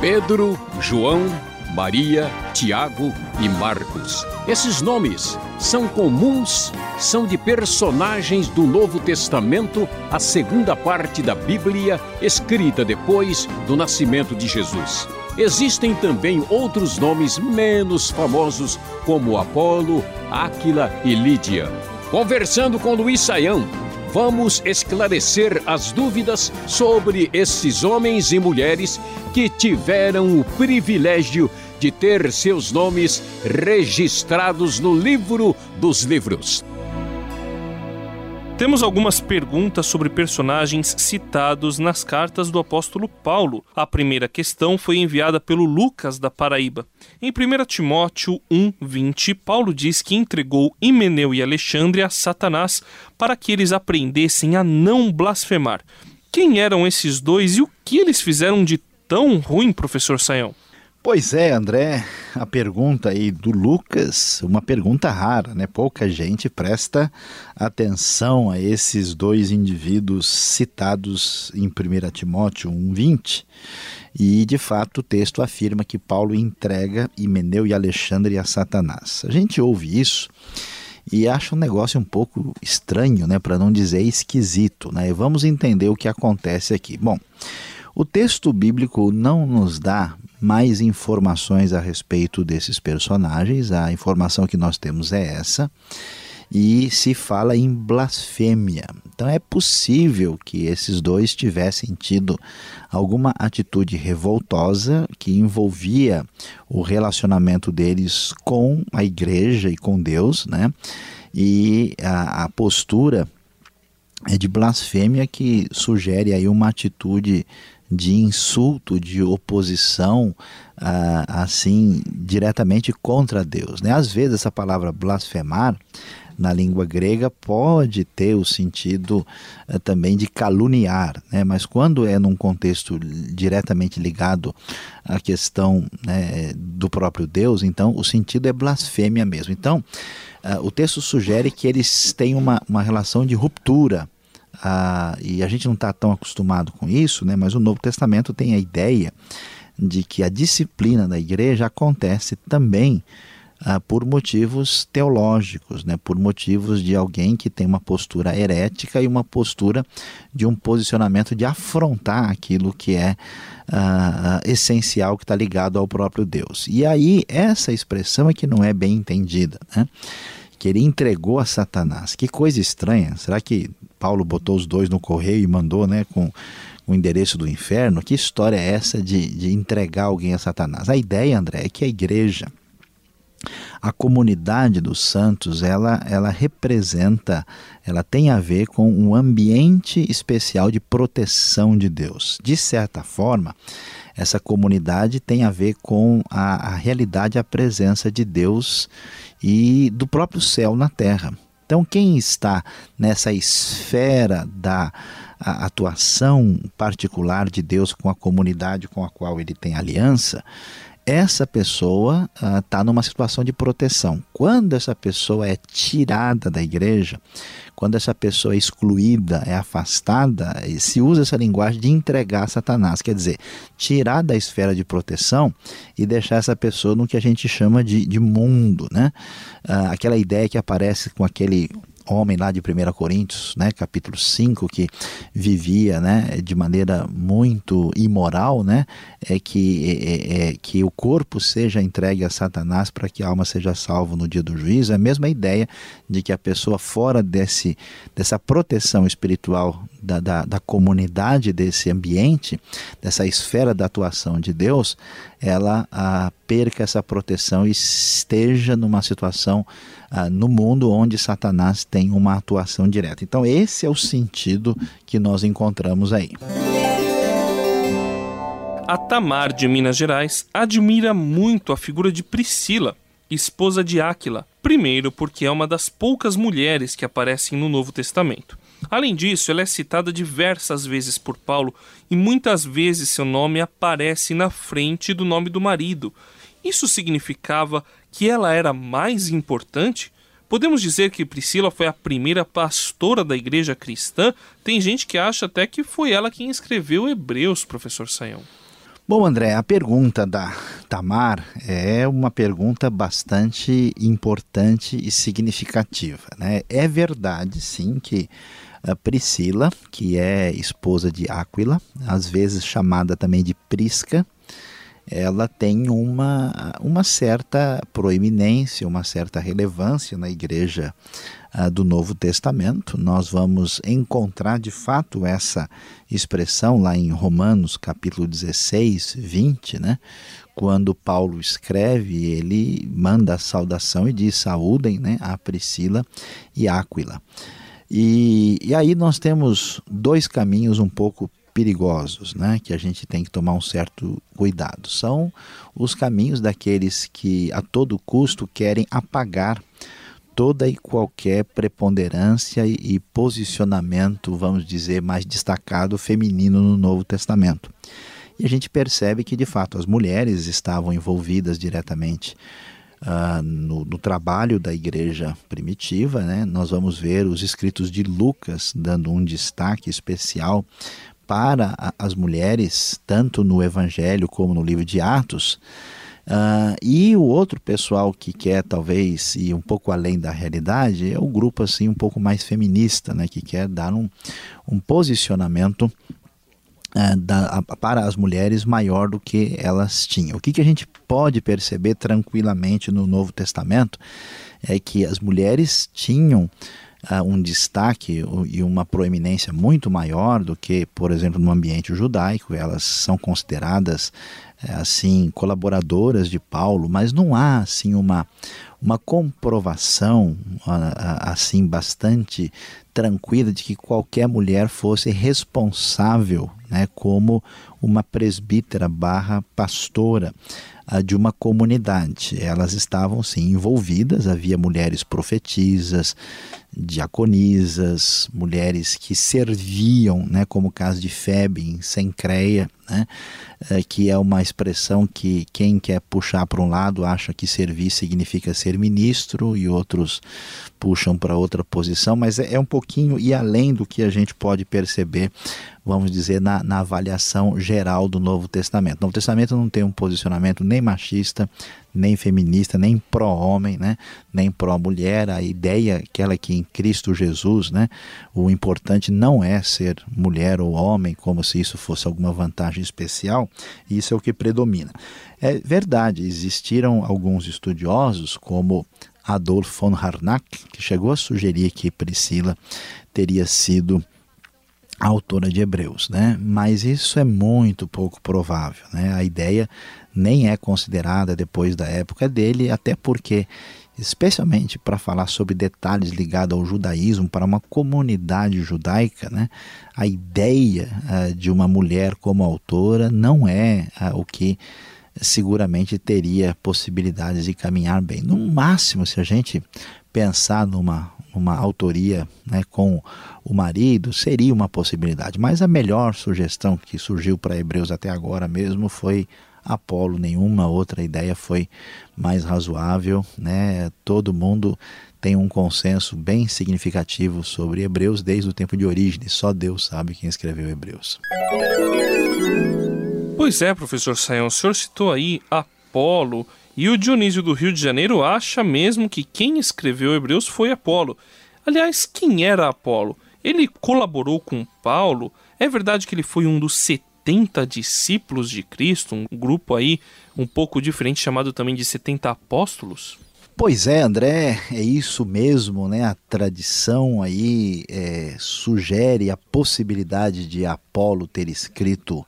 Pedro, João, Maria, Tiago e Marcos. Esses nomes são comuns, são de personagens do Novo Testamento, a segunda parte da Bíblia, escrita depois do nascimento de Jesus. Existem também outros nomes menos famosos, como Apolo, Áquila e Lídia. Conversando com Luiz Saião, vamos esclarecer as dúvidas sobre esses homens e mulheres que tiveram o privilégio de ter seus nomes registrados no livro dos livros. Temos algumas perguntas sobre personagens citados nas cartas do apóstolo Paulo. A primeira questão foi enviada pelo Lucas da Paraíba. Em 1 Timóteo 1:20, Paulo diz que entregou Himeneu e Alexandre a Satanás para que eles aprendessem a não blasfemar. Quem eram esses dois e o que eles fizeram de tão ruim, professor Saião? Pois é, André, a pergunta aí do Lucas, uma pergunta rara, né? Pouca gente presta atenção a esses dois indivíduos citados em 1 Timóteo 1:20. E de fato o texto afirma que Paulo entrega Himeneu e Alexandre a Satanás. A gente ouve isso e acha um negócio um pouco estranho, né, para não dizer esquisito, né? E vamos entender o que acontece aqui. Bom, o texto bíblico não nos dá mais informações a respeito desses personagens. A informação que nós temos é essa. E se fala em blasfêmia. Então é possível que esses dois tivessem tido alguma atitude revoltosa que envolvia o relacionamento deles com a igreja e com Deus, né? E a, a postura é de blasfêmia que sugere aí uma atitude de insulto, de oposição, ah, assim, diretamente contra Deus. Né? Às vezes, essa palavra blasfemar, na língua grega, pode ter o sentido ah, também de caluniar, né? mas quando é num contexto diretamente ligado à questão né, do próprio Deus, então o sentido é blasfêmia mesmo. Então, ah, o texto sugere que eles têm uma, uma relação de ruptura ah, e a gente não está tão acostumado com isso, né? mas o Novo Testamento tem a ideia de que a disciplina da igreja acontece também ah, por motivos teológicos, né? por motivos de alguém que tem uma postura herética e uma postura de um posicionamento de afrontar aquilo que é ah, essencial, que está ligado ao próprio Deus. E aí, essa expressão é que não é bem entendida. Né? que ele entregou a Satanás. Que coisa estranha. Será que Paulo botou os dois no correio e mandou né, com o endereço do inferno? Que história é essa de, de entregar alguém a Satanás? A ideia, André, é que a igreja, a comunidade dos santos, ela, ela representa, ela tem a ver com um ambiente especial de proteção de Deus. De certa forma, essa comunidade tem a ver com a, a realidade, a presença de Deus e do próprio céu na terra. Então, quem está nessa esfera da atuação particular de Deus com a comunidade com a qual ele tem aliança, essa pessoa está ah, numa situação de proteção. Quando essa pessoa é tirada da igreja, quando essa pessoa é excluída, é afastada, se usa essa linguagem de entregar a Satanás, quer dizer, tirar da esfera de proteção e deixar essa pessoa no que a gente chama de, de mundo, né? Ah, aquela ideia que aparece com aquele homem lá de 1 Coríntios, né, capítulo 5, que vivia né, de maneira muito imoral, né, é que, é, é, é que o corpo seja entregue a Satanás para que a alma seja salva no dia do juízo. É a mesma ideia de que a pessoa fora desse, dessa proteção espiritual da, da, da, comunidade, desse ambiente, dessa esfera da atuação de Deus, ela a, perca essa proteção e esteja numa situação a, no mundo onde Satanás tem uma atuação direta. Então, esse é o sentido que nós encontramos aí. A Tamar de Minas Gerais admira muito a figura de Priscila, esposa de Áquila, primeiro porque é uma das poucas mulheres que aparecem no Novo Testamento. Além disso, ela é citada diversas vezes por Paulo e muitas vezes seu nome aparece na frente do nome do marido. Isso significava que ela era mais importante? Podemos dizer que Priscila foi a primeira pastora da igreja cristã? Tem gente que acha até que foi ela quem escreveu Hebreus, professor Saião. Bom, André, a pergunta da Tamar é uma pergunta bastante importante e significativa. Né? É verdade, sim, que Priscila, que é esposa de Áquila, às vezes chamada também de Prisca, ela tem uma, uma certa proeminência, uma certa relevância na igreja uh, do Novo Testamento. Nós vamos encontrar de fato essa expressão lá em Romanos capítulo 16, 20, né? Quando Paulo escreve, ele manda a saudação e diz: saúdem né, a Priscila e Áquila. E, e aí nós temos dois caminhos um pouco perigosos, né, que a gente tem que tomar um certo cuidado. São os caminhos daqueles que a todo custo querem apagar toda e qualquer preponderância e posicionamento, vamos dizer, mais destacado feminino no Novo Testamento. E a gente percebe que, de fato, as mulheres estavam envolvidas diretamente uh, no, no, trabalho da igreja primitiva. Né? Nós vamos ver os escritos de Lucas dando um destaque especial para as mulheres, tanto no Evangelho como no livro de Atos. Uh, e o outro pessoal que quer talvez ir um pouco além da realidade é o grupo assim um pouco mais feminista, né, que quer dar um, um posicionamento da, para as mulheres maior do que elas tinham. O que, que a gente pode perceber tranquilamente no Novo Testamento é que as mulheres tinham uh, um destaque e uma proeminência muito maior do que, por exemplo, no ambiente judaico. Elas são consideradas eh, assim colaboradoras de Paulo, mas não há assim uma uma comprovação assim bastante tranquila de que qualquer mulher fosse responsável, né, como uma presbítera barra pastora de uma comunidade. Elas estavam sim envolvidas, havia mulheres profetisas, diaconisas, mulheres que serviam, né, como o caso de Febe em Sencreia, né, é, que é uma expressão que quem quer puxar para um lado acha que servir significa ser ministro e outros puxam para outra posição, mas é, é, um pouquinho e além do que a gente pode perceber, vamos dizer, na, na avaliação geral do Novo Testamento. O Novo Testamento não tem um posicionamento nem machista, nem feminista, nem pró-homem, né? nem pró-mulher. A ideia, aquela que em Cristo Jesus, né? o importante não é ser mulher ou homem, como se isso fosse alguma vantagem especial, isso é o que predomina. É verdade, existiram alguns estudiosos, como Adolf von Harnack, que chegou a sugerir que Priscila teria sido autora de Hebreus, né? Mas isso é muito pouco provável, né? A ideia nem é considerada depois da época dele, até porque especialmente para falar sobre detalhes ligados ao judaísmo para uma comunidade judaica, né? A ideia uh, de uma mulher como autora não é uh, o que seguramente teria possibilidades de caminhar bem. No máximo, se a gente pensar numa uma autoria né, com o marido seria uma possibilidade, mas a melhor sugestão que surgiu para Hebreus até agora mesmo foi Apolo, nenhuma outra ideia foi mais razoável, né? Todo mundo tem um consenso bem significativo sobre Hebreus desde o tempo de origem, só Deus sabe quem escreveu Hebreus. Pois é, professor Sayão, o senhor citou aí Apolo e o Dionísio do Rio de Janeiro acha mesmo que quem escreveu Hebreus foi Apolo. Aliás, quem era Apolo? Ele colaborou com Paulo? É verdade que ele foi um dos 70 discípulos de Cristo, um grupo aí um pouco diferente chamado também de 70 apóstolos? Pois é, André, é isso mesmo, né? A tradição aí é, sugere a possibilidade de Apolo ter escrito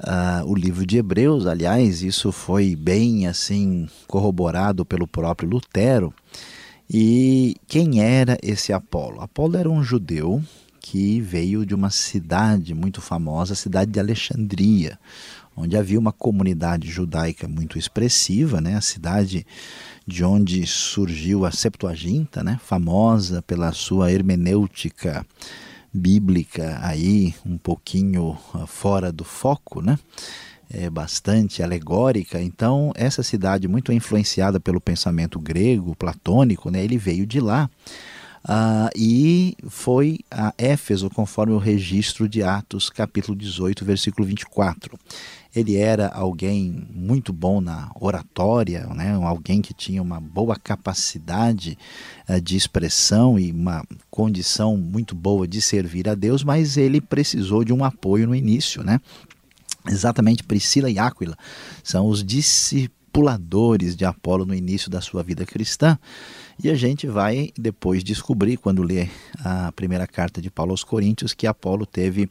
uh, o livro de Hebreus. Aliás, isso foi bem assim corroborado pelo próprio Lutero. E quem era esse Apolo? Apolo era um judeu que veio de uma cidade muito famosa, a cidade de Alexandria, onde havia uma comunidade judaica muito expressiva, né? a cidade de onde surgiu a Septuaginta, né? famosa pela sua hermenêutica bíblica aí um pouquinho ah, fora do foco, né? É bastante alegórica. Então, essa cidade muito influenciada pelo pensamento grego, platônico, né? Ele veio de lá. Uh, e foi a Éfeso, conforme o registro de Atos, capítulo 18, versículo 24. Ele era alguém muito bom na oratória, né? alguém que tinha uma boa capacidade uh, de expressão e uma condição muito boa de servir a Deus, mas ele precisou de um apoio no início, né? Exatamente Priscila e Áquila são os discipuladores de Apolo no início da sua vida cristã. E a gente vai depois descobrir, quando lê a primeira carta de Paulo aos Coríntios, que Apolo teve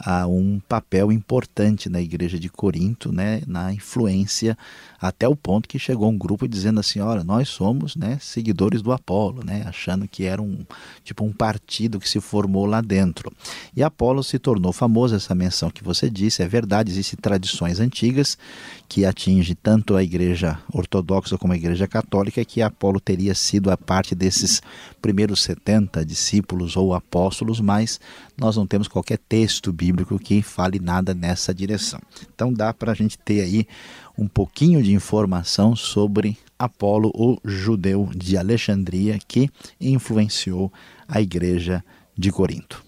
a um papel importante na igreja de Corinto, né, na influência, até o ponto que chegou um grupo dizendo assim, olha, nós somos né, seguidores do Apolo, né, achando que era um tipo um partido que se formou lá dentro. E Apolo se tornou famoso, essa menção que você disse, é verdade, existem tradições antigas que atingem tanto a igreja ortodoxa como a igreja católica, que Apolo teria sido a parte desses primeiros 70 discípulos ou apóstolos, mas nós não temos qualquer texto bíblico que fale nada nessa direção. Então dá para a gente ter aí um pouquinho de informação sobre Apolo, o judeu de Alexandria, que influenciou a igreja de Corinto.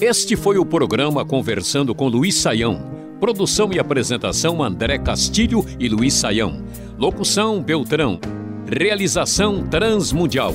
Este foi o programa Conversando com Luiz Saião. Produção e apresentação André Castilho e Luiz Saião. Locução Beltrão. Realização Transmundial.